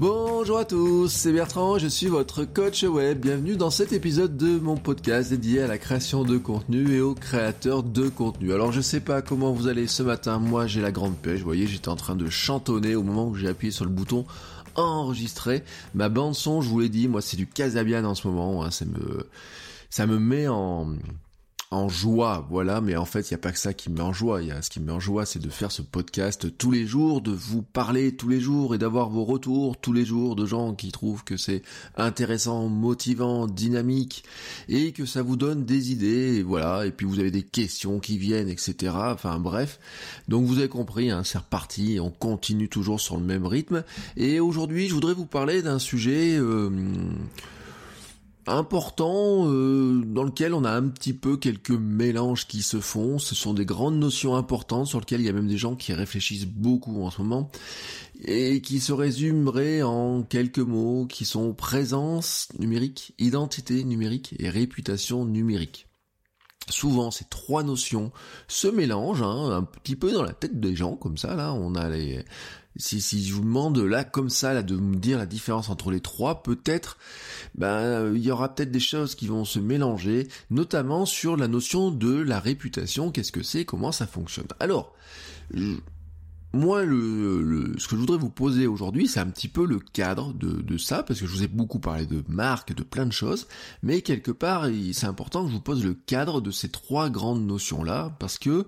Bonjour à tous, c'est Bertrand, je suis votre coach web. Bienvenue dans cet épisode de mon podcast dédié à la création de contenu et aux créateurs de contenu. Alors je sais pas comment vous allez ce matin, moi j'ai la grande pêche, vous voyez j'étais en train de chantonner au moment où j'ai appuyé sur le bouton enregistrer. Ma bande son, je vous l'ai dit, moi c'est du Casabian en ce moment, hein, ça me ça me met en en joie, voilà, mais en fait, il n'y a pas que ça qui me met en joie. Y a ce qui me met en joie, c'est de faire ce podcast tous les jours, de vous parler tous les jours et d'avoir vos retours tous les jours de gens qui trouvent que c'est intéressant, motivant, dynamique et que ça vous donne des idées, voilà, et puis vous avez des questions qui viennent, etc. Enfin bref. Donc vous avez compris, hein, c'est reparti, on continue toujours sur le même rythme. Et aujourd'hui, je voudrais vous parler d'un sujet... Euh, important euh, dans lequel on a un petit peu quelques mélanges qui se font. Ce sont des grandes notions importantes sur lesquelles il y a même des gens qui réfléchissent beaucoup en ce moment et qui se résumeraient en quelques mots qui sont présence numérique, identité numérique et réputation numérique. Souvent, ces trois notions se mélangent hein, un petit peu dans la tête des gens, comme ça. Là, on a les, si, si je vous demande là comme ça là de me dire la différence entre les trois, peut-être ben il y aura peut-être des choses qui vont se mélanger, notamment sur la notion de la réputation, qu'est-ce que c'est, comment ça fonctionne. Alors, moi, le, ce que je voudrais vous poser aujourd'hui, c'est un petit peu le cadre de, de, ça, parce que je vous ai beaucoup parlé de marques, de plein de choses, mais quelque part, c'est important que je vous pose le cadre de ces trois grandes notions-là, parce que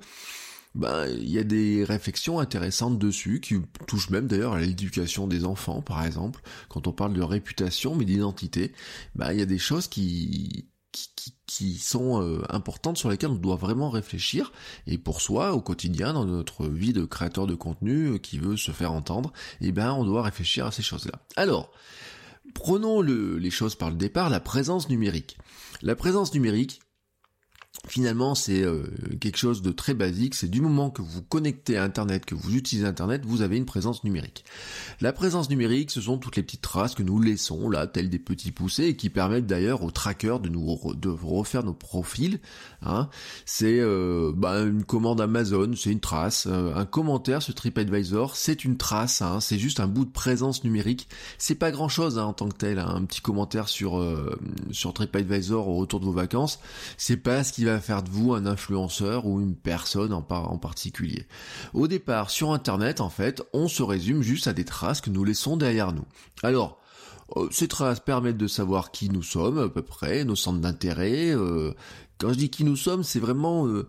ben, il y a des réflexions intéressantes dessus, qui touchent même d'ailleurs à l'éducation des enfants, par exemple. Quand on parle de réputation, mais d'identité, ben, il y a des choses qui, qui, qui sont euh, importantes sur lesquelles on doit vraiment réfléchir. Et pour soi au quotidien dans notre vie de créateur de contenu euh, qui veut se faire entendre et eh ben on doit réfléchir à ces choses là alors prenons le, les choses par le départ la présence numérique. La présence numérique Finalement, c'est euh, quelque chose de très basique, c'est du moment que vous connectez à Internet, que vous utilisez Internet, vous avez une présence numérique. La présence numérique, ce sont toutes les petites traces que nous laissons là, telles des petits poussés, et qui permettent d'ailleurs aux trackers de nous de refaire nos profils. Hein. C'est euh, bah, une commande Amazon, c'est une trace. Euh, un commentaire sur TripAdvisor, c'est une trace. Hein. C'est juste un bout de présence numérique. C'est pas grand chose hein, en tant que tel. Hein. Un petit commentaire sur sur TripAdvisor au retour de vos vacances, c'est pas ce qui va faire de vous un influenceur ou une personne en, particulier. Au départ, sur Internet, en fait, on se résume juste à des traces que nous laissons derrière nous. Alors, euh, ces traces permettent de savoir qui nous sommes à peu près, nos centres d'intérêt. Euh, quand je dis qui nous sommes, c'est vraiment euh,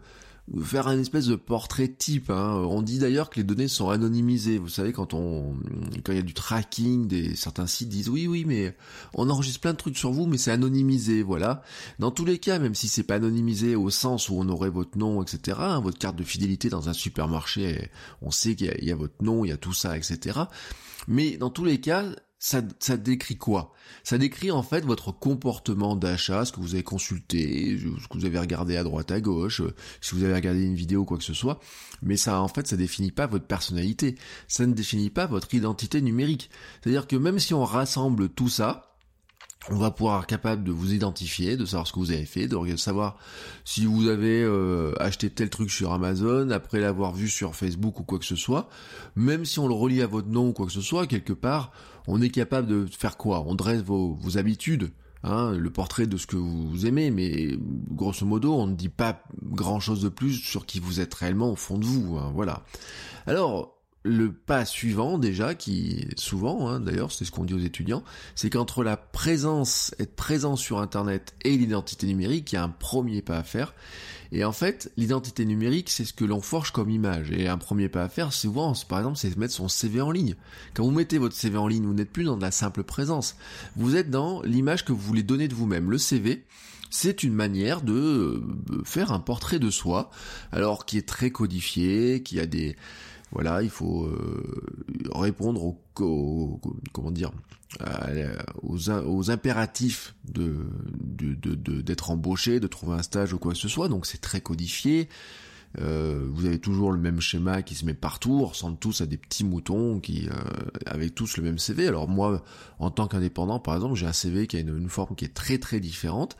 faire un espèce de portrait type. Hein. On dit d'ailleurs que les données sont anonymisées. Vous savez, quand on, quand il y a du tracking, des certains sites disent oui, oui, mais on enregistre plein de trucs sur vous, mais c'est anonymisé, voilà. Dans tous les cas, même si c'est pas anonymisé au sens où on aurait votre nom, etc., hein, votre carte de fidélité dans un supermarché, on sait qu'il y, y, a votre nom, il y a tout ça, etc. Mais dans tous les cas, ça, ça décrit quoi? Ça décrit en fait votre comportement d'achat, ce que vous avez consulté, ce que vous avez regardé à droite à gauche, euh, si vous avez regardé une vidéo ou quoi que ce soit. Mais ça, en fait, ça définit pas votre personnalité. Ça ne définit pas votre identité numérique. C'est-à-dire que même si on rassemble tout ça, on va pouvoir être capable de vous identifier, de savoir ce que vous avez fait, de savoir si vous avez euh, acheté tel truc sur Amazon après l'avoir vu sur Facebook ou quoi que ce soit. Même si on le relie à votre nom ou quoi que ce soit, quelque part, on est capable de faire quoi? On dresse vos, vos habitudes, hein, le portrait de ce que vous aimez, mais grosso modo, on ne dit pas grand chose de plus sur qui vous êtes réellement au fond de vous. Hein, voilà. Alors, le pas suivant déjà, qui souvent, hein, d'ailleurs, c'est ce qu'on dit aux étudiants, c'est qu'entre la présence, être présent sur Internet et l'identité numérique, il y a un premier pas à faire. Et en fait, l'identité numérique, c'est ce que l'on forge comme image. Et un premier pas à faire, souvent, par exemple, c'est mettre son CV en ligne. Quand vous mettez votre CV en ligne, vous n'êtes plus dans de la simple présence. Vous êtes dans l'image que vous voulez donner de vous-même. Le CV, c'est une manière de euh, faire un portrait de soi, alors qui est très codifié, qui a des Voilà, il faut euh, répondre aux, comment dire aux, aux impératifs de d'être embauché, de trouver un stage ou quoi que ce soit. Donc c'est très codifié. Euh, vous avez toujours le même schéma qui se met partout, ressemble tous à des petits moutons qui euh, avec tous le même CV. Alors moi, en tant qu'indépendant, par exemple, j'ai un CV qui a une, forme qui est très très différente.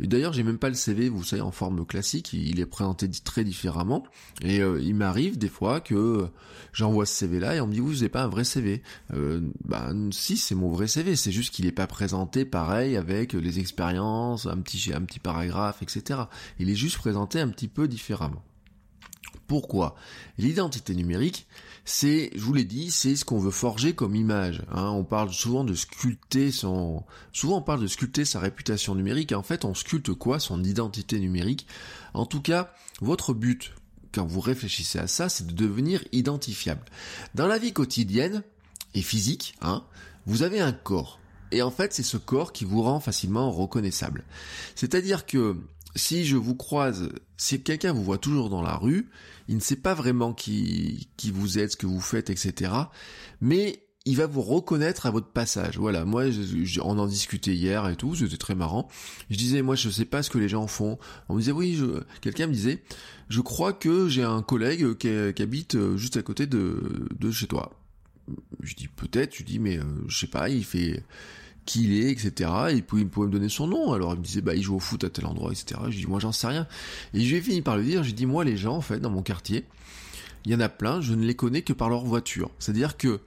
D'ailleurs, j'ai même pas le CV, vous savez, en forme classique, il est présenté très différemment. Et euh, il m'arrive des fois que j'envoie ce CV-là et on me dit, vous n'avez pas un vrai CV. Euh, ben si, c'est mon vrai CV. C'est juste qu'il n'est pas présenté pareil avec les expériences, un petit un petit paragraphe, etc. Il est juste présenté un petit peu différemment. Pourquoi L'identité numérique, c'est, je vous l'ai dit, c'est ce qu'on veut forger comme image. Hein. On parle souvent de sculpter souvent on parle de sculpter sa réputation numérique. en fait, on sculpte quoi? Son identité numérique. En tout cas, votre but, quand vous réfléchissez à ça, c'est de devenir identifiable. Dans la vie quotidienne et physique, hein, vous avez un corps. Et en fait, c'est ce corps qui vous rend facilement reconnaissable. C'est-à-dire que si je vous croise, si quelqu'un vous voit toujours dans la rue, il ne sait pas vraiment qui, qui vous êtes, ce que vous faites, etc. Mais il va vous reconnaître à votre passage. Voilà, moi, on en discutait hier et tout, c'était très marrant. Je disais, moi, je sais pas ce que les gens font. On me disait, oui, je... quelqu'un me disait, je crois que j'ai un collègue qui, habite euh, juste à côté de, de chez toi. Je dis peut-être, je dis, mais euh, je sais pas, il fait qui il est, etc. Et il pouvait, me donner son nom. Alors il me disait, bah il joue au foot à tel endroit, etc. Je dis, moi j'en sais rien. Et j'ai fini par lui dire, j'ai dit, moi les gens, en fait, dans mon quartier, il y en a plein, je ne les connais que par leur voiture. C'est-à-dire que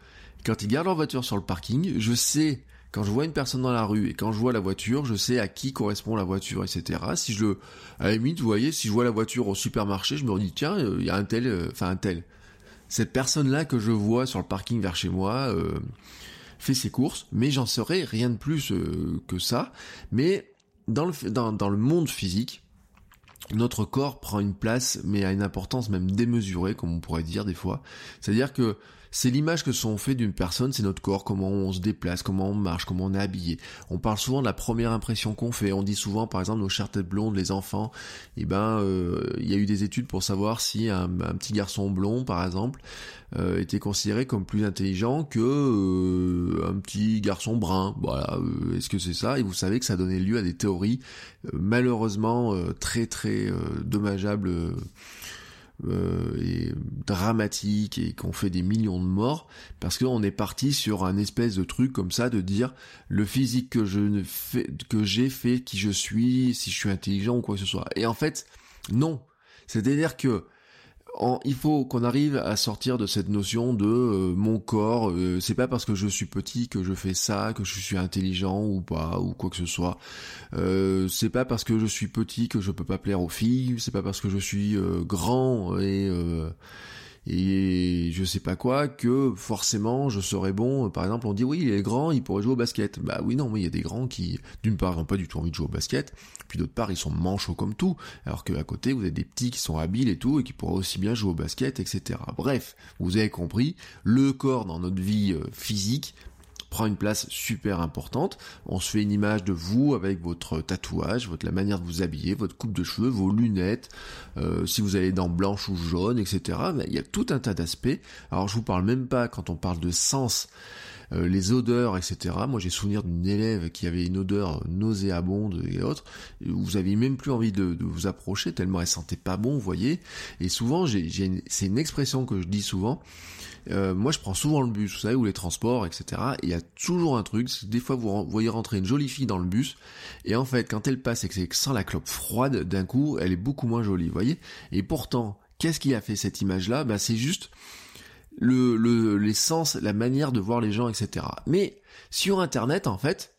quand ils gardent leur voiture sur le parking, je sais quand je vois une personne dans la rue et quand je vois la voiture, je sais à qui correspond la voiture, etc. Si je le, à la vous voyez, si je vois la voiture au supermarché, je me dis tiens, euh, il y a un tel, euh, enfin un tel. Cette personne-là que je vois sur le parking vers chez moi, euh, fait ses courses, mais j'en saurais rien de plus euh, que ça. Mais dans le, dans, dans le monde physique, notre corps prend une place, mais à une importance même démesurée, comme on pourrait dire des fois. C'est-à-dire que c'est l'image que sont fait d'une personne, c'est notre corps, comment on se déplace, comment on marche, comment on est habillé. On parle souvent de la première impression qu'on fait. On dit souvent, par exemple, nos chères têtes blondes, les enfants, eh ben, euh, il y a eu des études pour savoir si un, petit garçon blond, par exemple, euh, était considéré comme plus intelligent que euh, un petit garçon brun. Voilà, est-ce que c'est ça? Et vous savez que ça donnait lieu à des théories malheureusement très très dommageables euh, et dramatique et qu'on fait des millions de morts parce qu'on est parti sur un espèce de truc comme ça de dire le physique que je ne fais que j'ai fait qui je suis si je suis intelligent ou quoi que ce soit. Et en fait non. C'est à dire que il faut qu'on arrive à sortir de cette notion de euh, mon corps, euh, c'est pas parce que je suis petit que je fais ça, que je suis intelligent ou pas, ou quoi que ce soit. Euh, c'est pas parce que je suis petit que je peux pas plaire aux filles, c'est pas parce que je suis grand et et je sais pas quoi que forcément je serais bon. Par exemple, on dit oui, il est grand, il pourrait jouer au basket. Bah oui, non, mais il y a des grands qui, d'une part, n'ont pas du tout envie de jouer au basket, puis d'autre part, ils sont manchots comme tout, alors qu'à côté, vous avez des petits qui sont habiles et tout, et qui pourraient aussi bien jouer au basket, etc. Bref, vous avez compris, le corps dans notre vie euh, physique prend une place super importante. On se fait une image de vous avec votre tatouage, votre la manière de vous habiller, votre coupe de cheveux, vos lunettes, euh, si vous avez dents blanches ou jaunes, etc. il y a tout un tas d'aspects. Alors je vous parle même pas quand on parle de sens. Euh, les odeurs, etc. Moi, j'ai souvenir d'une élève qui avait une odeur nauséabonde et autres. Vous aviez même plus envie de, vous approcher tellement elle sentait pas bon, vous voyez. Et souvent, j'ai, c'est une expression que je dis souvent. Euh, moi, je prends souvent le bus, vous savez, ou les transports, etc. Et il y a toujours un truc, c'est des fois vous voyez rentrer une jolie fille dans le bus, et en fait, quand elle passe et que c'est sans la clope froide, d'un coup, elle est beaucoup moins jolie, vous voyez. Et pourtant, qu'est-ce qui a fait cette image-là? Ben, c'est juste le, le, l'essence, la manière de voir les gens, etc. Mais sur Internet, en fait,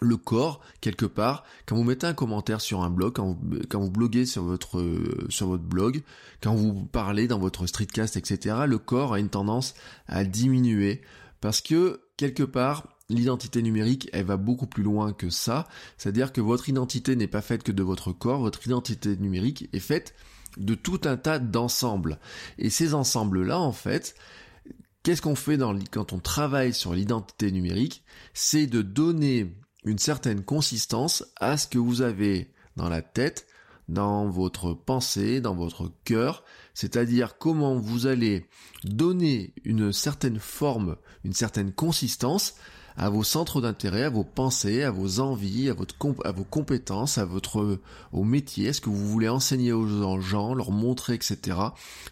le corps quelque part quand vous mettez un commentaire sur un blog quand vous, bloguez sur votre sur votre blog quand vous parlez dans votre streetcast etc le corps a une tendance à diminuer parce que quelque part l'identité numérique elle va beaucoup plus loin que ça c'est à dire que votre identité n'est pas faite que de votre corps votre identité numérique est faite de tout un tas d'ensembles. Et ces ensembles là en fait Qu'est-ce qu'on fait dans, quand on travaille sur l'identité numérique? C'est de donner une certaine consistance à ce que vous avez dans la tête, dans votre pensée, dans votre cœur, c'est-à-dire comment vous allez donner une certaine forme, une certaine consistance à vos centres d'intérêt, à vos pensées, à vos envies, à, vos compétences, à votre au métier, ce que vous voulez enseigner aux gens, leur montrer, etc.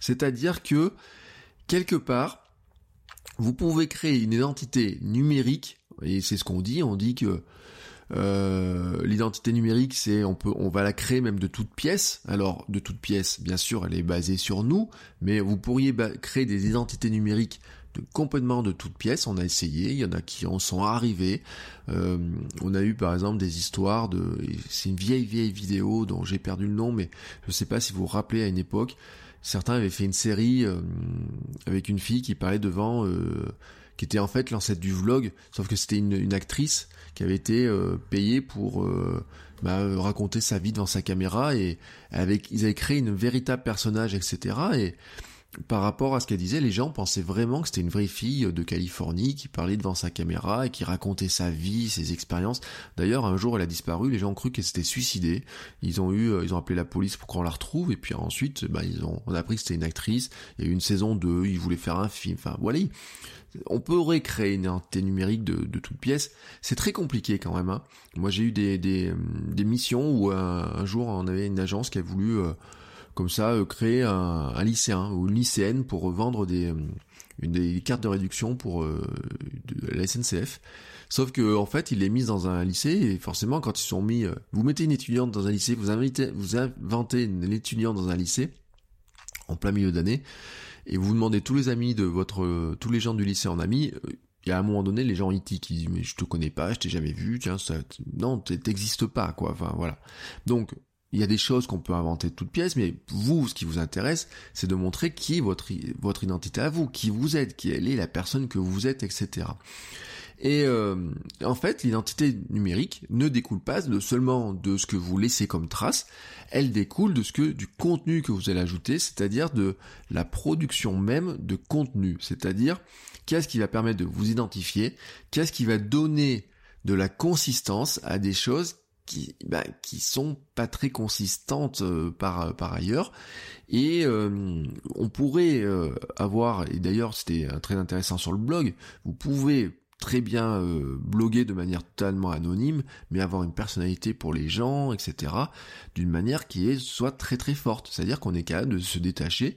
C'est-à-dire que quelque part, vous pouvez créer une identité numérique, et c'est ce qu'on dit, on dit que euh, l'identité numérique, c'est on peut, on va la créer même de toutes pièces. Alors de toutes pièces, bien sûr, elle est basée sur nous, mais vous pourriez créer des identités numériques complètement de toutes pièces. On a essayé, il y en a qui en sont arrivés. Euh, on a eu par exemple des histoires de, c'est une vieille vieille vidéo dont j'ai perdu le nom, mais je ne sais pas si vous vous rappelez à une époque, certains avaient fait une série euh, avec une fille qui parlait devant, euh, qui était en fait l'ancêtre du vlog, sauf que c'était une, actrice qui avait été payée pour bah, raconter sa vie devant sa caméra et avec, ils avaient créé une véritable personnage, etc. Et par rapport à ce qu'elle disait, les gens pensaient vraiment que c'était une vraie fille de Californie qui parlait devant sa caméra et qui racontait sa vie, ses expériences. D'ailleurs, un jour, elle a disparu, les gens ont cru qu'elle s'était suicidée. Ils ont eu, euh, ils ont appelé la police pour qu'on la retrouve, et puis ensuite, bah, ils ont, on a appris que c'était une actrice. Il y a eu une saison 2, ils voulaient faire un film. Enfin, voilà. On pourrait créer une identité numérique de, de toute pièce. C'est très compliqué quand même. Hein. Moi, j'ai eu des, des, des, missions où un, jour, on avait une agence qui a voulu euh, comme ça euh, créer un, lycéen ou une lycéenne pour vendre des, euh, des cartes de réduction pour euh, la SNCF. Sauf que en fait, il est mis dans un lycée et forcément, quand ils sont mis, vous mettez une étudiante dans un lycée, vous invitez, vous inventez une étudiante dans un lycée en plein milieu d'année et vous demandez tous les amis de votre, tous les gens du lycée en amis. Il y a un moment donné, les gens y qui disent mais je te connais pas, je t'ai jamais vu, tiens ça, non, t'existes pas quoi. Enfin voilà. Donc il y a des choses qu'on peut inventer de toutes pièces, mais vous, ce qui vous intéresse, c'est de montrer qui est votre, identité à vous, qui vous êtes, qui elle est la personne que vous êtes, etc. Et euh, en fait, l'identité numérique ne découle pas seulement de ce que vous laissez comme trace, elle découle de ce que du contenu que vous allez ajouter, c'est-à-dire de la production même de contenu, c'est-à-dire qu'est-ce qui va permettre de vous identifier, qu'est-ce qui va donner de la consistance à des choses qui bah, sont pas très consistantes euh, par par ailleurs. Et euh, on pourrait euh, avoir et d'ailleurs c'était très intéressant sur le blog vous pouvez très bien bloguer de manière totalement anonyme mais avoir une personnalité pour les gens etc d'une manière qui est soit très très forte. C'est à dire qu'on est capable de se détacher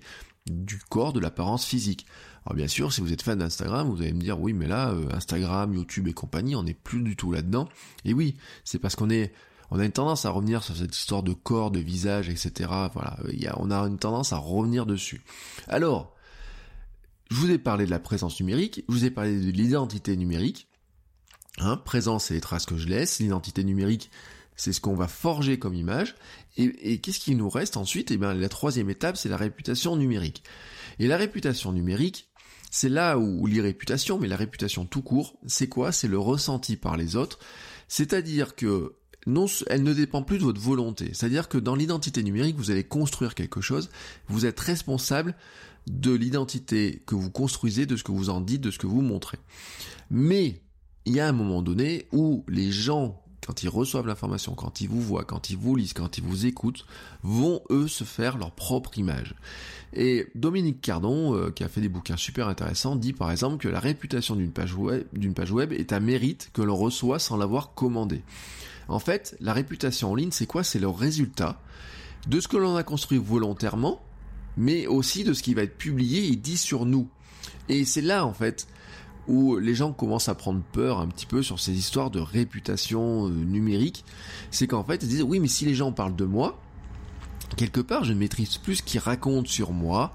du corps de l'apparence physique alors bien sûr, si vous êtes fan d'Instagram, vous allez me dire oui, mais là, euh, Instagram, YouTube et compagnie, on n'est plus du tout là-dedans. Et oui, c'est parce qu'on est, on a une tendance à revenir sur cette histoire de corps, de visage, etc. Voilà, il y a, on a une tendance à revenir dessus. Alors, je vous ai parlé de la présence numérique, je vous ai parlé de l'identité numérique. Hein, présence, c'est les traces que je laisse. L'identité numérique, c'est ce qu'on va forger comme image. Et, et qu'est-ce qui nous reste ensuite? Eh bien, la troisième étape, c'est la réputation numérique. Et la réputation numérique, c'est là où l'irréputation, mais la réputation tout court, c'est quoi? C'est le ressenti par les autres. C'est-à-dire que non, elle ne dépend plus de votre volonté. C'est-à-dire que dans l'identité numérique, vous allez construire quelque chose, vous êtes responsable de l'identité que vous construisez, de ce que vous en dites, de ce que vous montrez. Mais il y a un moment donné où les gens quand ils reçoivent l'information, quand ils vous voient, quand ils vous lisent, quand ils vous écoutent, vont eux se faire leur propre image. Et Dominique Cardon, euh, qui a fait des bouquins super intéressants, dit par exemple que la réputation d'une page web, d'une page web est un mérite que l'on reçoit sans l'avoir commandé. En fait, la réputation en ligne, c'est quoi? C'est le résultat de ce que l'on a construit volontairement, mais aussi de ce qui va être publié et dit sur nous. Et c'est là, en fait, où les gens commencent à prendre peur un petit peu sur ces histoires de réputation euh, numérique, c'est qu'en fait ils disent oui mais si les gens parlent de moi, quelque part je ne maîtrise plus ce qu'ils racontent sur moi,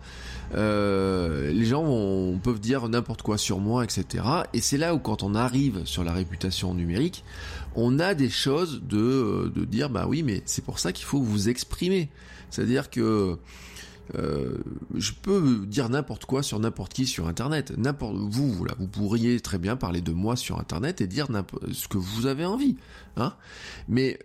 euh, les gens vont, peuvent dire n'importe quoi sur moi, etc. Et c'est là où quand on arrive sur la réputation numérique, on a des choses de, euh, de dire bah oui mais c'est pour ça qu'il faut vous exprimer. C'est-à-dire que euh, je peux dire n'importe quoi sur n'importe qui sur Internet. N'importe vous, voilà, vous pourriez très bien parler de moi sur Internet et dire ce que vous avez envie, hein. Mais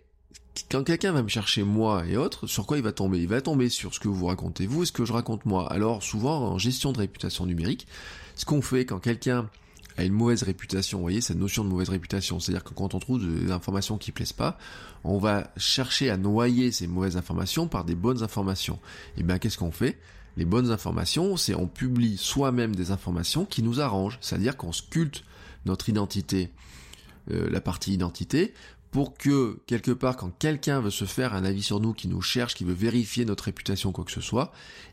quand quelqu'un va me chercher moi et autres, sur quoi il va tomber? Il va tomber sur ce que vous racontez vous et ce que je raconte moi. Alors souvent en gestion de réputation numérique, ce qu'on fait quand quelqu'un a une mauvaise réputation. Vous voyez, cette notion de mauvaise réputation. C'est-à-dire que quand on trouve des informations qui plaisent pas, on va chercher à noyer ces mauvaises informations par des bonnes informations. Et bien, qu'est-ce qu'on fait? Les bonnes informations, c'est on publie soi-même des informations qui nous arrangent. C'est-à-dire qu'on sculpte notre identité, euh, la partie identité, pour que quelque part quand quelqu'un veut se faire un avis sur nous, qui nous cherche, qui veut vérifier notre réputation, quoi que ce soit,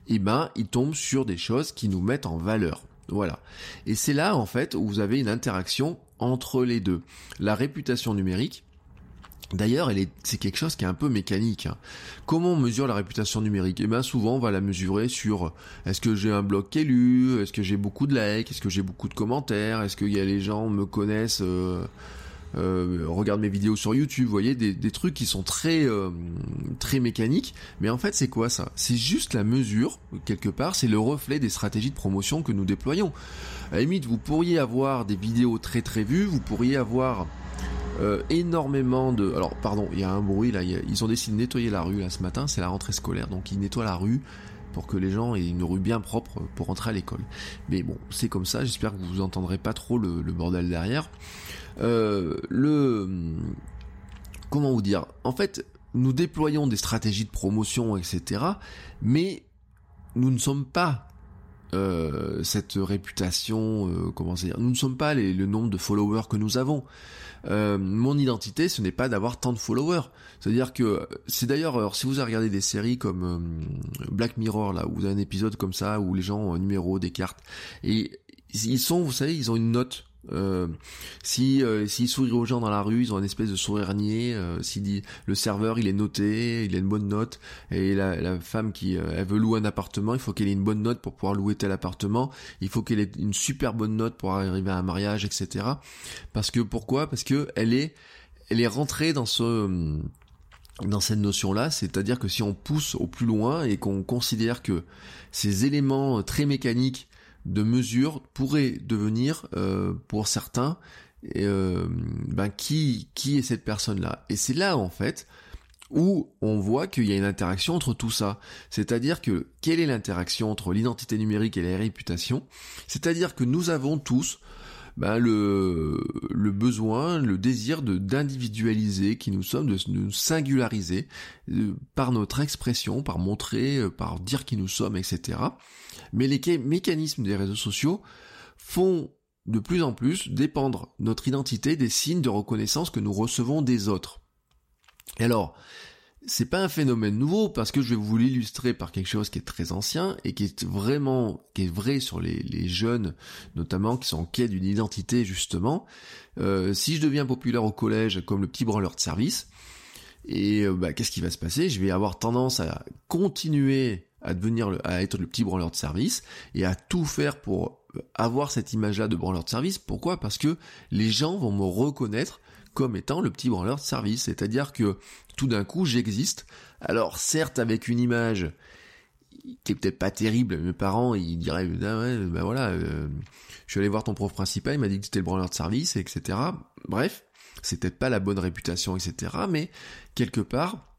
eh ben il tombe sur des choses qui nous mettent en valeur. Voilà. Et c'est là en fait où vous avez une interaction entre les deux. La réputation numérique, D'ailleurs, c'est quelque chose qui est un peu mécanique. Hein. Comment on mesure la réputation numérique? Eh bien, souvent, on va la mesurer sur est-ce que j'ai un blog qui est lu, est-ce que j'ai beaucoup de likes, est-ce que j'ai beaucoup de commentaires, est-ce que y a les gens me connaissent euh, euh, regarde mes vidéos sur YouTube, vous voyez, des, trucs qui sont très euh, très mécaniques. Mais en fait, c'est quoi ça? C'est juste la mesure, quelque part, c'est le reflet des stratégies de promotion que nous déployons. À la limite, vous pourriez avoir des vidéos très très vues, vous pourriez avoir euh, énormément de... Alors, pardon, il y a un bruit là, ils ont décidé de nettoyer la rue là ce matin, c'est la rentrée scolaire, donc ils nettoient la rue pour que les gens aient une rue bien propre pour rentrer à l'école. Mais bon, c'est comme ça, j'espère que vous entendrez pas trop le, bordel derrière. Euh, le comment vous dire? En fait, nous déployons des stratégies de promotion, etc. Mais nous ne sommes pas euh, cette réputation, euh, comment dire? Nous ne sommes pas les, le nombre de followers que nous avons. Euh, mon identité, ce n'est pas d'avoir tant de followers. C'est-à-dire que c'est d'ailleurs, si vous avez regardé des séries comme euh, Black Mirror là, où vous avez un épisode comme ça où les gens ont un numéro, des cartes, et ils sont, vous savez, ils ont une note euh, si euh, s'ils sourient aux gens dans la rue, ils ont une espèce de sourire niais. Euh, si dit, le serveur il est noté, il a une bonne note, et la, la femme qui euh, elle veut louer un appartement, il faut qu'elle ait une bonne note pour pouvoir louer tel appartement. Il faut qu'elle ait une super bonne note pour arriver à un mariage, etc. Parce que pourquoi? Parce que elle est elle est rentrée dans ce dans cette notion-là, c'est-à-dire que si on pousse au plus loin et qu'on considère que ces éléments très mécaniques de mesure pourrait devenir, euh, pour certains, euh, ben qui qui est cette personne-là? Et c'est là en fait où on voit qu'il y a une interaction entre tout ça. C'est-à-dire que quelle est l'interaction entre l'identité numérique et la réputation? C'est-à-dire que nous avons tous ben, le, le besoin, le désir de d'individualiser qui nous sommes, de, nous singulariser euh, par notre expression, par montrer, par dire qui nous sommes, etc. Mais les mécanismes des réseaux sociaux font de plus en plus dépendre notre identité des signes de reconnaissance que nous recevons des autres. Et alors, c'est pas un phénomène nouveau parce que je vais vous l'illustrer par quelque chose qui est très ancien et qui est vraiment vrai sur les, jeunes notamment qui sont en quête d'une identité justement. Euh, si je deviens populaire au collège comme le petit branleur de service, et euh, bah, qu'est-ce qui va se passer? Je vais avoir tendance à continuer à devenir le, à être le petit branleur de service et à tout faire pour avoir cette image-là de branleur de service. Pourquoi? Parce que les gens vont me reconnaître comme étant le petit branleur de service. C'est-à-dire que tout d'un coup, j'existe. Alors certes, avec une image qui est peut-être pas terrible, mes parents, ils diraient, ah ben voilà, euh, je suis allé voir ton prof principal, il m'a dit que tu étais le branleur de service, etc. Bref, c'est peut-être pas la bonne réputation, etc. Mais quelque part,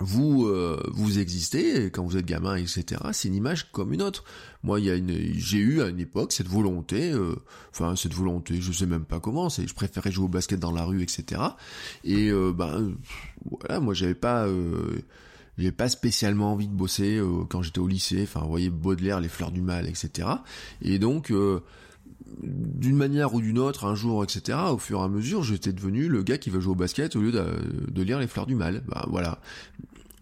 vous euh, vous existez quand vous êtes gamin, etc. C'est une image comme une autre. Moi, il y a une, j'ai eu à une époque cette volonté, euh, enfin cette volonté, je sais même pas comment. C'est, je préférais jouer au basket dans la rue, etc. Et euh, ben voilà, moi j'avais pas, j'avais pas spécialement envie de bosser quand j'étais au lycée. Enfin, vous voyez Baudelaire, les fleurs du mal, etc. Et donc d'une manière ou d'une autre, un jour, etc., au fur et à mesure, j'étais devenu le gars qui va jouer au basket au lieu de, lire les fleurs du mal. Bah voilà.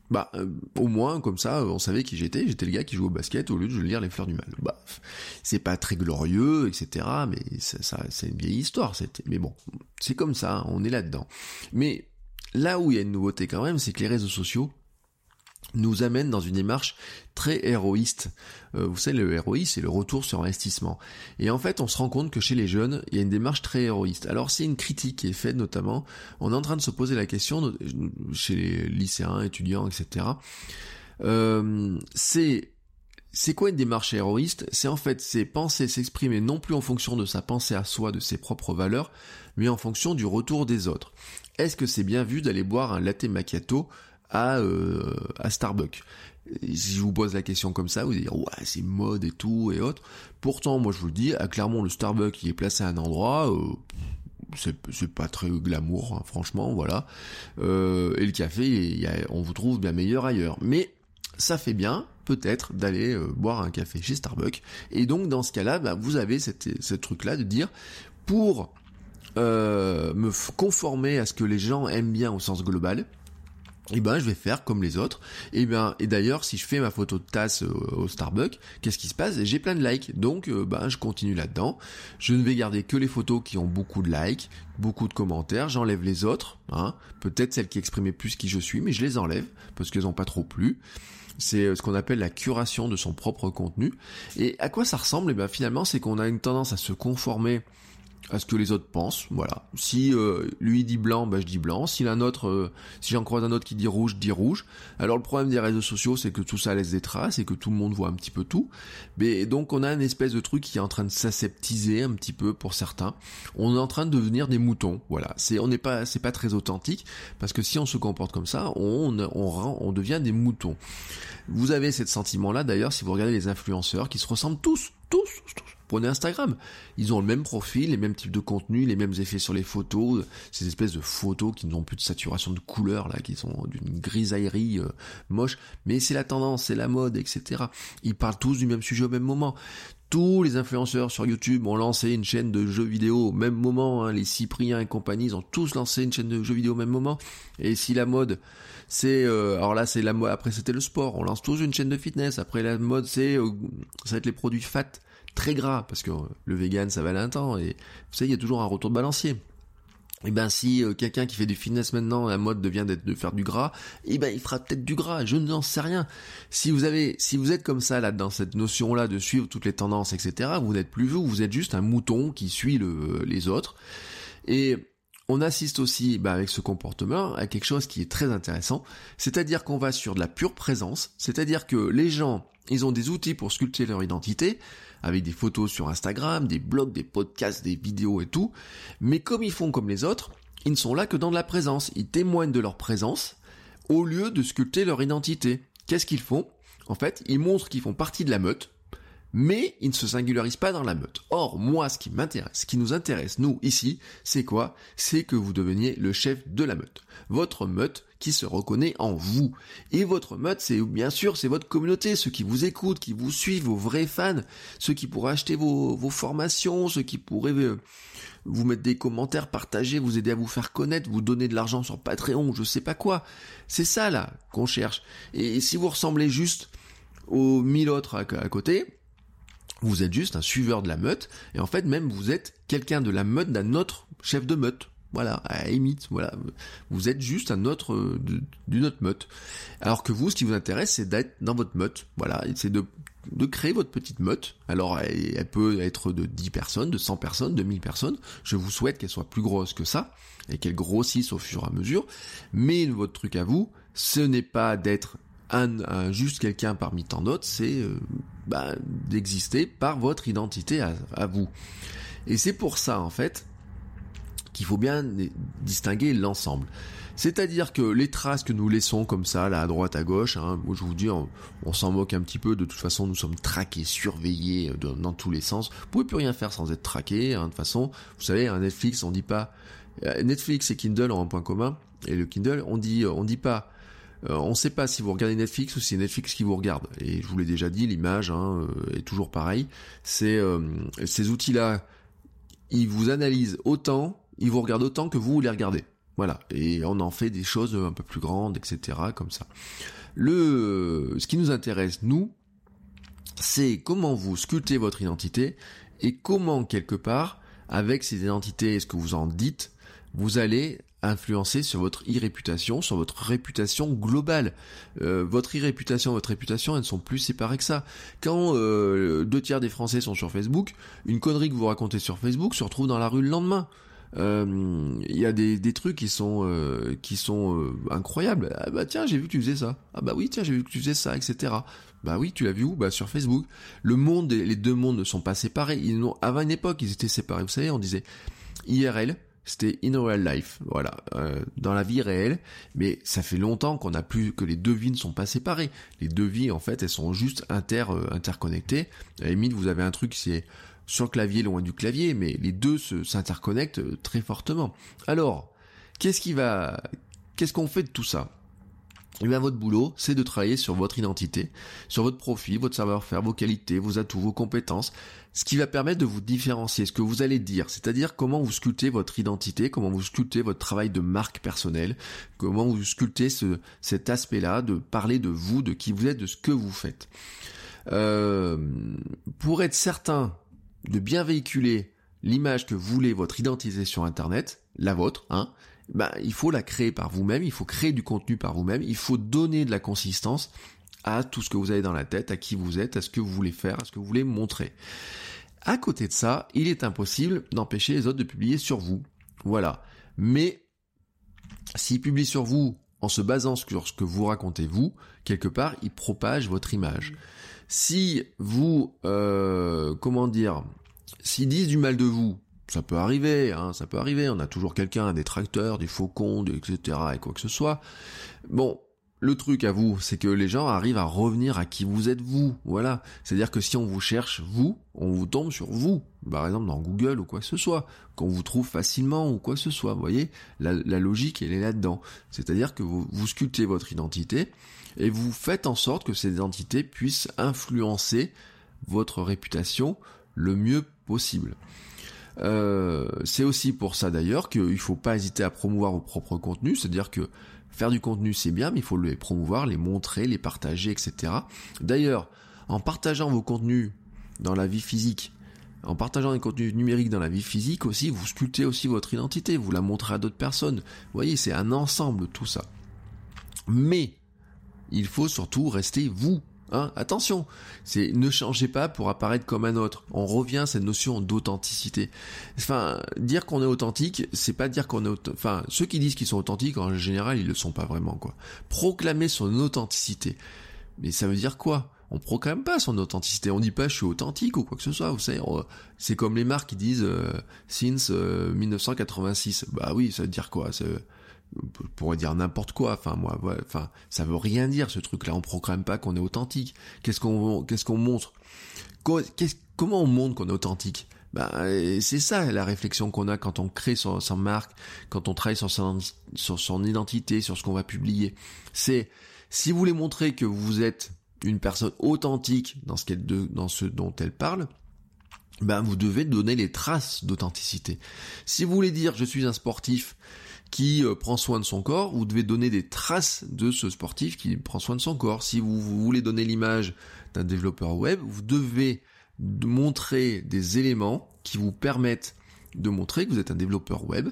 Bah euh, au moins comme ça, on savait qui j'étais. J'étais le gars qui joue au basket au lieu de lire les fleurs du mal. Bah c'est pas très glorieux, etc. Mais ça, c'est une vieille histoire. Mais bon, c'est comme ça. On est là-dedans. Mais là où il y a une nouveauté quand même, c'est que les réseaux sociaux nous amène dans une démarche très héroïste. Euh, vous savez, le héroïsme, c'est le retour sur investissement. Et en fait, on se rend compte que chez les jeunes, il y a une démarche très héroïste. Alors, c'est une critique qui est faite notamment, on est en train de se poser la question, chez les lycéens, étudiants, etc. Euh, c'est c'est quoi une démarche héroïste? C'est en fait, c'est penser, s'exprimer non plus en fonction de sa pensée à soi, de ses propres valeurs, mais en fonction du retour des autres. Est-ce que c'est bien vu d'aller boire un latte macchiato à, euh, à Starbucks si je vous pose la question comme ça, vous allez dire ouais c'est mode et tout et autres. Pourtant, moi je vous le dis, à Clermont, le Starbucks qui est placé à un endroit, euh, c'est pas très glamour, hein, franchement, voilà. Euh, et le café, on vous trouve bien meilleur ailleurs. Mais ça fait bien, peut-être, d'aller euh, boire un café chez Starbucks. Et donc dans ce cas-là, bah, vous avez cette, ce truc-là de dire pour euh, me conformer à ce que les gens aiment bien au sens global, et eh ben je vais faire comme les autres. Et eh ben et d'ailleurs si je fais ma photo de tasse euh, au, Starbucks, qu'est-ce qui se passe? J'ai plein de likes, donc euh, ben je continue là-dedans. Je ne vais garder que les photos qui ont beaucoup de likes, beaucoup de commentaires. J'enlève les autres, hein. Peut-être celles qui exprimaient plus qui je suis, mais je les enlève parce qu'elles n'ont pas trop plu. C'est euh, ce qu'on appelle la curation de son propre contenu. Et à quoi ça ressemble? Et eh ben finalement c'est qu'on a une tendance à se conformer à ce que les autres pensent, voilà. Si euh, lui dit blanc, bah je dis blanc. Si un autre, euh, si j'en croise un autre qui dit rouge, je dis rouge. Alors le problème des réseaux sociaux, c'est que tout ça laisse des traces et que tout le monde voit un petit peu tout. Mais donc on a une espèce de truc qui est en train de s'aseptiser un petit peu pour certains. On est en train de devenir des moutons, voilà. C'est on n'est pas, c'est pas très authentique parce que si on se comporte comme ça, on on, on devient des moutons. Vous avez ce sentiment-là d'ailleurs si vous regardez les influenceurs qui se ressemblent tous, tous, tous Prenez Instagram. Ils ont le même profil, les mêmes types de contenu, les mêmes effets sur les photos, ces espèces de photos qui n'ont plus de saturation de couleurs, là, qui sont d'une grisaillerie euh, moche. Mais c'est la tendance, c'est la mode, etc. Ils parlent tous du même sujet au même moment. Tous les influenceurs sur YouTube ont lancé une chaîne de jeux vidéo au même moment. Hein. Les Cypriens et compagnie, ils ont tous lancé une chaîne de jeux vidéo au même moment. Et si la mode, c'est euh, alors là c'est la mode. Après c'était le sport. On lance tous une chaîne de fitness. Après la mode, c'est euh, ça va être les produits fat très gras, parce que le vegan ça valait un temps, et vous savez, il y a toujours un retour de balancier. Et eh ben si euh, quelqu'un qui fait du fitness maintenant, la mode devient de faire du gras, et eh ben il fera peut-être du gras, je n'en sais rien. Si vous avez, si vous êtes comme ça là dans cette notion là de suivre toutes les tendances, etc., vous n'êtes plus vous, vous êtes juste un mouton qui suit le, les autres. Et on assiste aussi bah, avec ce comportement à quelque chose qui est très intéressant, c'est-à-dire qu'on va sur de la pure présence, c'est-à-dire que les gens, ils ont des outils pour sculpter leur identité, avec des photos sur Instagram, des blogs, des podcasts, des vidéos et tout. Mais comme ils font comme les autres, ils ne sont là que dans de la présence. Ils témoignent de leur présence au lieu de sculpter leur identité. Qu'est-ce qu'ils font? En fait, ils montrent qu'ils font partie de la meute, mais ils ne se singularisent pas dans la meute. Or, moi, ce qui m'intéresse, ce qui nous intéresse, nous, ici, c'est quoi? C'est que vous deveniez le chef de la meute. Votre meute qui se reconnaît en vous. Et votre meute, c'est bien sûr, c'est votre communauté, ceux qui vous écoutent, qui vous suivent, vos vrais fans, ceux qui pourraient acheter vos, formations, ceux qui pourraient euh, vous mettre des commentaires, partager, vous aider à vous faire connaître, vous donner de l'argent sur Patreon, je sais pas quoi. C'est ça, là, qu'on cherche. Et si vous ressemblez juste aux mille autres à côté, vous êtes juste un suiveur de la meute, et en fait même vous êtes quelqu'un de la meute d'un autre chef de meute. Voilà, à imite, voilà. Vous êtes juste un autre d'une autre meute. Alors que vous, ce qui vous intéresse, c'est d'être dans votre meute. Voilà, c'est de, créer votre petite meute. Alors, elle, peut être de 10 personnes, de 100 personnes, de 1000 personnes. Je vous souhaite qu'elle soit plus grosse que ça et qu'elle grossisse au fur et à mesure. Mais votre truc à vous, ce n'est pas d'être un, juste quelqu'un parmi tant d'autres, c'est euh, bah, d'exister par votre identité à, vous. Et c'est pour ça en fait qu'il faut bien distinguer l'ensemble. C'est-à-dire que les traces que nous laissons comme ça, là à droite, à gauche, hein, je vous dis, on, s'en moque un petit peu. De toute façon, nous sommes traqués, surveillés euh, dans tous les sens. Vous pouvez plus rien faire sans être traqué. Hein, de toute façon, vous savez, un Netflix, on dit pas. Euh, Netflix et Kindle ont un point commun. Et le Kindle, on dit, on dit pas euh, on ne sait pas si vous regardez Netflix ou si c'est Netflix qui vous regarde. Et je vous l'ai déjà dit, l'image hein, euh, est toujours pareil. C'est euh, ces outils-là, ils vous analysent autant, ils vous regardent autant que vous les regardez. Voilà. Et on en fait des choses un peu plus grandes, etc. Comme ça. Le, ce qui nous intéresse, nous, c'est comment vous sculptez votre identité et comment quelque part, avec ces identités et ce que vous en dites, vous allez influencer sur votre e-réputation, sur votre réputation globale. Euh, votre e-réputation, votre réputation, elles ne sont plus séparées que ça. Quand euh, deux tiers des Français sont sur Facebook, une connerie que vous racontez sur Facebook se retrouve dans la rue le lendemain. Euh, il y a des, des, trucs qui sont qui sont incroyables. Ah bah tiens, j'ai vu que tu faisais ça. Ah bah oui, tiens, j'ai vu que tu faisais ça, etc. Bah oui, tu l'as vu où? Bah sur Facebook. Le monde, les deux mondes ne sont pas séparés. Ils n'ont, avant une époque, ils étaient séparés. Vous savez, on disait IRL, c'était in real life, voilà, euh, dans la vie réelle. Mais ça fait longtemps qu'on n'a plus que les deux vies ne sont pas séparées. Les deux vies, en fait, elles sont juste inter euh, interconnectées. À vous avez un truc, c'est sur clavier, loin du clavier, mais les deux s'interconnectent euh, très fortement. Alors, qu'est-ce qui va, qu'est-ce qu'on fait de tout ça? Eh bien votre boulot, c'est de travailler sur votre identité, sur votre profil, votre savoir-faire, vos qualités, vos atouts, vos compétences, ce qui va permettre de vous différencier, ce que vous allez dire, c'est-à-dire comment vous sculptez votre identité, comment vous sculptez votre travail de marque personnelle, comment vous sculptez ce, cet aspect-là, de parler de vous, de qui vous êtes, de ce que vous faites. Euh, pour être certain de bien véhiculer l'image que voulez votre identité sur Internet, la vôtre, hein, bah, il faut la créer par vous-même, il faut créer du contenu par vous-même, il faut donner de la consistance à tout ce que vous avez dans la tête, à qui vous êtes, à ce que vous voulez faire, à ce que vous voulez montrer. À côté de ça, il est impossible d'empêcher les autres de publier sur vous. Voilà. Mais s'ils publient sur vous en se basant sur ce que vous racontez vous, quelque part, ils propagent votre image. Si vous, euh, comment dire, s'ils disent du mal de vous, ça peut arriver, hein, ça peut arriver, on a toujours quelqu'un, un détracteur, des faucons, etc., et quoi que ce soit. Bon, le truc à vous, c'est que les gens arrivent à revenir à qui vous êtes vous, voilà. C'est-à-dire que si on vous cherche vous, on vous tombe sur vous, par exemple dans Google ou quoi que ce soit, qu'on vous trouve facilement ou quoi que ce soit, vous voyez, la, logique elle est là-dedans. C'est-à-dire que vous, vous sculptez votre identité et vous faites en sorte que cette identité puisse influencer votre réputation le mieux possible. Euh, c'est aussi pour ça d'ailleurs qu'il faut pas hésiter à promouvoir vos propres contenus, c'est-à-dire que faire du contenu c'est bien, mais il faut les promouvoir, les montrer, les partager, etc. D'ailleurs, en partageant vos contenus dans la vie physique, en partageant des contenus numériques dans la vie physique aussi, vous sculptez aussi votre identité, vous la montrez à d'autres personnes. Vous voyez, c'est un ensemble tout ça. Mais il faut surtout rester vous. Hein, attention, c'est ne changez pas pour apparaître comme un autre. On revient à cette notion d'authenticité. Enfin, dire qu'on est authentique, c'est pas dire qu'on est enfin ceux qui disent qu'ils sont authentiques en général, ils le sont pas vraiment quoi. Proclamer son authenticité. Mais ça veut dire quoi? On proclame pas son authenticité, on dit pas je suis authentique ou quoi que ce soit, vous savez, c'est comme les marques qui disent euh, since 1986. Euh, bah oui, ça veut dire quoi? On pourrait dire n'importe quoi. Enfin, moi, enfin, ça veut rien dire ce truc-là. On proclame pas qu'on est authentique. Qu'est-ce qu'on, qu'est-ce qu'on montre? Comment on montre qu'on est authentique? Ben, c'est ça la réflexion qu'on a quand on crée son, marque, quand on travaille sur son, sur son identité, sur ce qu'on va publier. C'est si vous voulez montrer que vous êtes une personne authentique dans ce qu'elle dans ce dont elle parle, ben vous devez donner les traces d'authenticité. Si vous voulez dire je suis un sportif qui euh, prend soin de son corps, vous devez donner des traces de ce sportif qui prend soin de son corps. Si vous, voulez donner l'image d'un développeur web, vous devez montrer des éléments qui vous permettent de montrer que vous êtes un développeur web,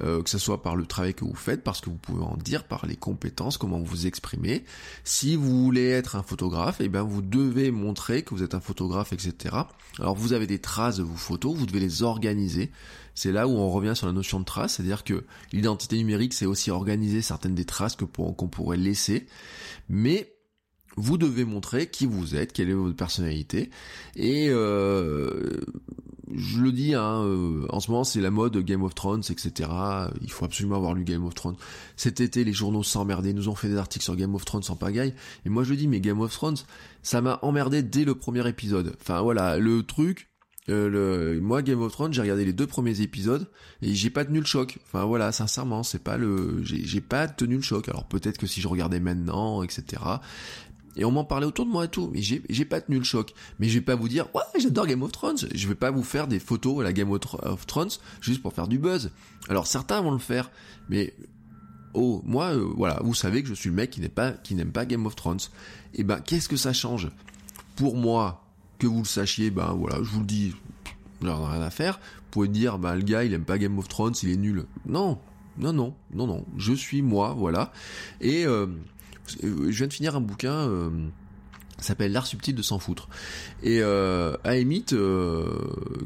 euh, que ce soit par le travail que vous faites, parce que vous pouvez en dire, par les compétences, comment vous exprimez. Si vous voulez être un photographe, eh bien vous devez montrer que vous êtes un photographe, etc. Alors vous avez des traces de vos photos, vous devez les organiser. C'est là où on revient sur la notion de trace, c'est-à-dire que l'identité numérique, c'est aussi organiser certaines des traces qu'on pourrait laisser. Mais vous devez montrer qui vous êtes, quelle est votre personnalité, et euh, je le dis, hein, euh, en ce moment c'est la mode Game of Thrones, etc. Il faut absolument avoir lu Game of Thrones. Cet été, les journaux s'emmerdaient, nous ont fait des articles sur Game of Thrones sans pagaille. Et moi je dis, mais Game of Thrones, ça m'a emmerdé dès le premier épisode. Enfin voilà, le truc, euh, moi Game of Thrones, j'ai regardé les deux premiers épisodes et j'ai pas tenu le choc. Enfin voilà, sincèrement, c'est pas le, j'ai pas tenu le choc. Alors peut-être que si je regardais maintenant, etc. Et on m'en parlait autour de moi et tout, mais j'ai pas tenu le choc. Mais je vais pas vous dire, ouais, j'adore Game of Thrones. Je vais pas vous faire des photos à la Game of Thrones juste pour faire du buzz. Alors certains vont le faire, mais oh, moi, euh, voilà, vous savez que je suis le mec qui n'est pas, qui n'aime pas Game of Thrones. Et eh ben, qu'est-ce que ça change? Pour moi, que vous le sachiez, ben voilà, je vous le dis, j'en ai rien à faire. Vous pouvez dire, ben le gars, il aime pas Game of Thrones, il est nul. Non, non, non, non, non. Je suis moi, voilà. Et euh, je viens de finir un bouquin euh, s'appelle L'art subtil de s'en foutre. Et euh, à euh,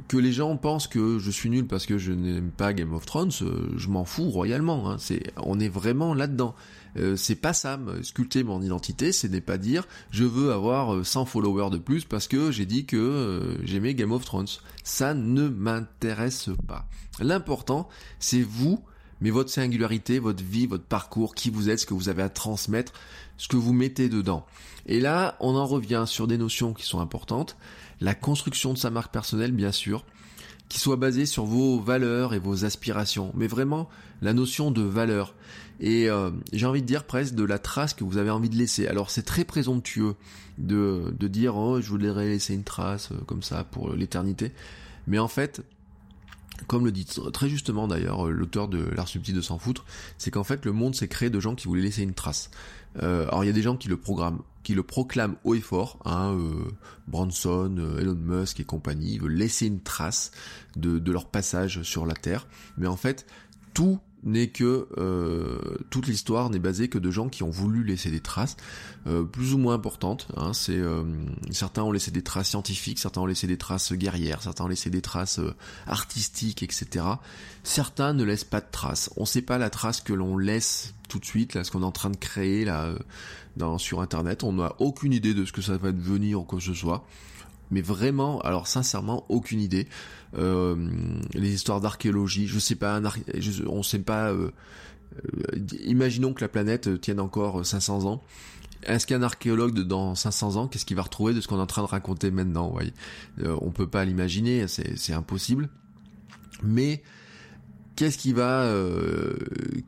que les gens pensent que je suis nul parce que je n'aime pas Game of Thrones, euh, je m'en fous royalement. Hein. C'est, on est vraiment là-dedans. Euh, c'est pas ça, sculpter mon identité, ce n'est pas dire je veux avoir 100 followers de plus parce que j'ai dit que j'aimais Game of Thrones. Ça ne m'intéresse pas. L'important, c'est vous, mais votre singularité, votre vie, votre parcours, qui vous êtes, ce que vous avez à transmettre, ce que vous mettez dedans. Et là, on en revient sur des notions qui sont importantes. La construction de sa marque personnelle, bien sûr, qui soit basée sur vos valeurs et vos aspirations, mais vraiment la notion de valeur. Et euh, j'ai envie de dire presque de la trace que vous avez envie de laisser. Alors c'est très présomptueux de, de dire oh je voudrais laisser une trace euh, comme ça pour l'éternité. Mais en fait, comme le dit très justement d'ailleurs euh, l'auteur de l'art subtil de s'en foutre, c'est qu'en fait le monde s'est créé de gens qui voulaient laisser une trace. Euh, alors il y a des gens qui le programment, qui le proclament haut et fort, hein, euh, Branson, euh, Elon Musk et compagnie, ils veulent laisser une trace de, de leur passage sur la Terre, mais en fait tout n'est que euh, toute l'histoire n'est basée que de gens qui ont voulu laisser des traces euh, plus ou moins importantes. Hein, euh, certains ont laissé des traces scientifiques, certains ont laissé des traces guerrières, certains ont laissé des traces artistiques, etc. Certains ne laissent pas de traces. On ne sait pas la trace que l'on laisse tout de suite, là, ce qu'on est en train de créer là sur Internet. On n'a aucune idée de ce que ça va devenir ou quoi que ce soit mais vraiment, alors sincèrement, aucune idée. Euh, les histoires d'archéologie, je sais pas, on sait pas. Euh, euh, imaginons que la planète tienne encore 500 ans. Est-ce qu'un archéologue dans 500 ans, qu'est-ce qu'il va retrouver de ce qu'on est en train de raconter maintenant euh, On peut pas l'imaginer, c'est impossible. Mais qu'est-ce qui va, euh,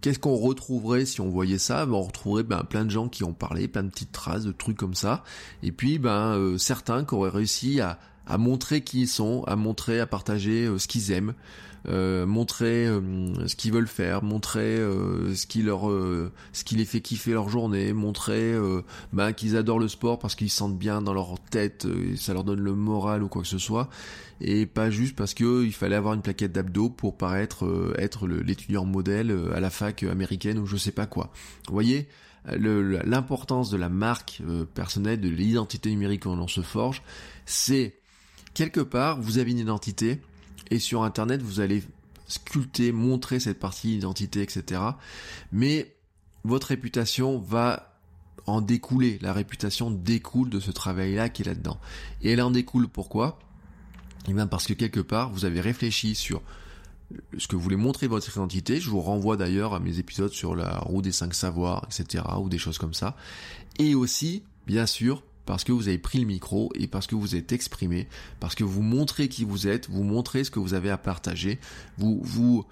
qu'est-ce qu'on retrouverait si on voyait ça? Ben, On retrouverait ben, plein de gens qui ont parlé, plein de petites traces, de trucs comme ça, et puis ben euh, certains qui auraient réussi à, à montrer qui ils sont, à montrer, à partager euh, ce qu'ils aiment, euh, montrer euh, ce qu'ils veulent faire, montrer ce qui leur, ce qui les fait kiffer leur journée, montrer bah, qu'ils adorent le sport parce qu'ils se sentent bien dans leur tête, ça leur donne le moral ou quoi que ce soit, et pas juste parce que il fallait avoir une plaquette d'abdos pour paraître être l'étudiant modèle à la fac américaine ou je sais pas quoi. Vous voyez l'importance de la marque personnelle, de l'identité numérique quand on se forge, c'est quelque part, vous avez une identité, et sur Internet, vous allez sculpter, montrer cette partie d'identité, etc. Mais votre réputation va en découler. La réputation découle de ce travail-là qui est là-dedans. Et elle en découle pourquoi? Eh bien parce que quelque part, vous avez réfléchi sur ce que vous voulez montrer votre identité. Je vous renvoie d'ailleurs à mes épisodes sur la roue des cinq savoirs, etc. ou des choses comme ça. Et aussi, bien sûr, parce que vous avez pris le micro et parce que vous êtes exprimé, parce que vous montrez qui vous êtes, vous montrez ce que vous avez à partager, vous vous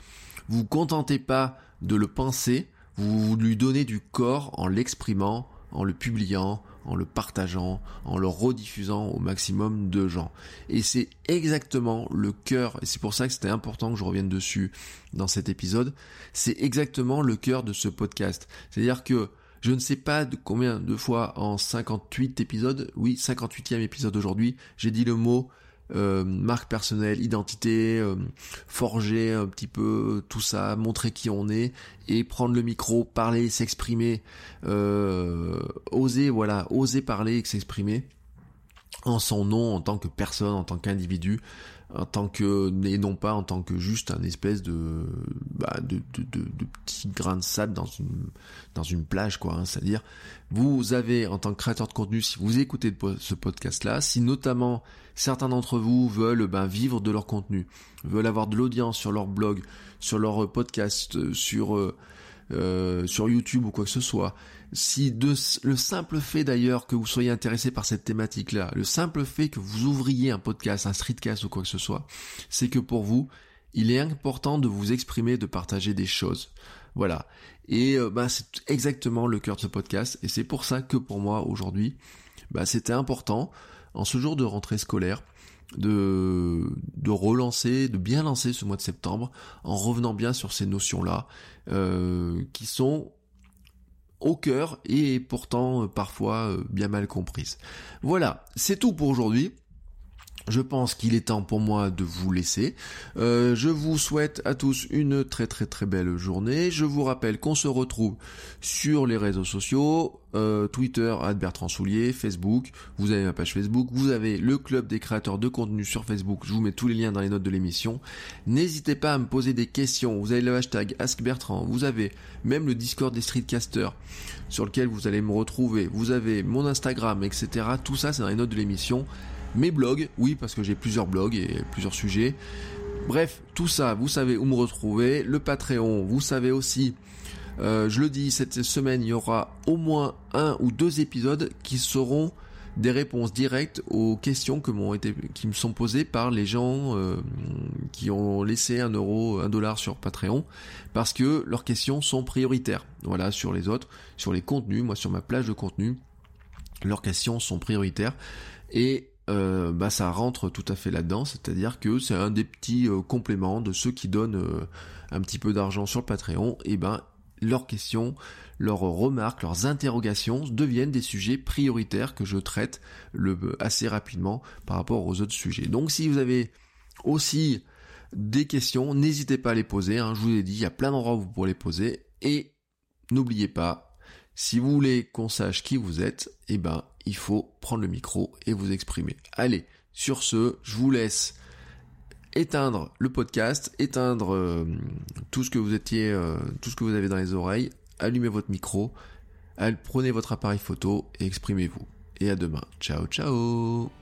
vous contentez pas de le penser, vous lui donnez du corps en l'exprimant, en le publiant, en le partageant, en le rediffusant au maximum de gens. Et c'est exactement le cœur, et c'est pour ça que c'était important que je revienne dessus dans cet épisode, c'est exactement le cœur de ce podcast. C'est-à-dire que je ne sais pas combien de fois en 58 épisodes, oui, 58e épisode aujourd'hui, j'ai dit le mot euh, marque personnelle, identité, euh, forger un petit peu tout ça, montrer qui on est et prendre le micro, parler, s'exprimer, euh, oser, voilà, oser parler et s'exprimer en son nom, en tant que personne, en tant qu'individu, en tant que et non pas en tant que juste un espèce de bah, de, de, de, de, petit grain de sable dans une dans une plage quoi hein. c'est-à-dire vous avez en tant que créateur de contenu si vous écoutez ce podcast là si notamment certains d'entre vous veulent ben, vivre de leur contenu veulent avoir de l'audience sur leur blog sur leur podcast sur euh, euh, sur YouTube ou quoi que ce soit, si de, le simple fait d'ailleurs que vous soyez intéressé par cette thématique-là, le simple fait que vous ouvriez un podcast, un streetcast ou quoi que ce soit, c'est que pour vous, il est important de vous exprimer, de partager des choses. Voilà. Et euh, bah, c'est exactement le cœur de ce podcast. Et c'est pour ça que pour moi aujourd'hui, bah, c'était important en ce jour de rentrée scolaire de, relancer, de bien lancer ce mois de septembre en revenant bien sur ces notions-là euh, qui sont au cœur et pourtant euh, parfois euh, bien mal comprises. Voilà, c'est tout pour aujourd'hui. Je pense qu'il est temps pour moi de vous laisser. Euh, je vous souhaite à tous une très très très belle journée. Je vous rappelle qu'on se retrouve sur les réseaux sociaux, euh, Twitter, Bertrand Soulier, Facebook, vous avez ma page Facebook, vous avez le club des créateurs de contenu sur Facebook, je vous mets tous les liens dans les notes de l'émission. N'hésitez pas à me poser des questions, vous avez le hashtag AskBertrand, vous avez même le Discord des streetcasters sur lequel vous allez me retrouver, vous avez mon Instagram, etc. Tout ça c'est dans les notes de l'émission mes blogs, oui, parce que j'ai plusieurs blogs et plusieurs sujets. Bref, tout ça, vous savez où me retrouver. Le Patreon, vous savez aussi. Euh, je le dis, cette semaine, il y aura au moins un ou deux épisodes qui seront des réponses directes aux questions que m'ont été, qui me sont posées par les gens euh, qui ont laissé un euro, un dollar sur Patreon, parce que leurs questions sont prioritaires. Voilà, sur les autres, sur les contenus, moi sur ma plage de contenu, leurs questions sont prioritaires. Et euh, bah ça rentre tout à fait là-dedans, c'est-à-dire que c'est un des petits euh, compléments de ceux qui donnent euh, un petit peu d'argent sur Patreon, et ben leurs questions, leurs remarques, leurs interrogations deviennent des sujets prioritaires que je traite assez rapidement par rapport aux autres sujets. Donc si vous avez aussi des questions, n'hésitez pas à les poser, hein. je vous ai dit, il y a plein d'endroits où vous pourrez les poser, et n'oubliez pas, si vous voulez qu'on sache qui vous êtes, eh ben il faut prendre le micro et vous exprimer. Allez, sur ce, je vous laisse éteindre le podcast, éteindre euh, tout ce que vous étiez, euh, tout ce que vous avez dans les oreilles, allumez votre micro, prenez votre appareil photo et exprimez-vous. Et à demain. Ciao ciao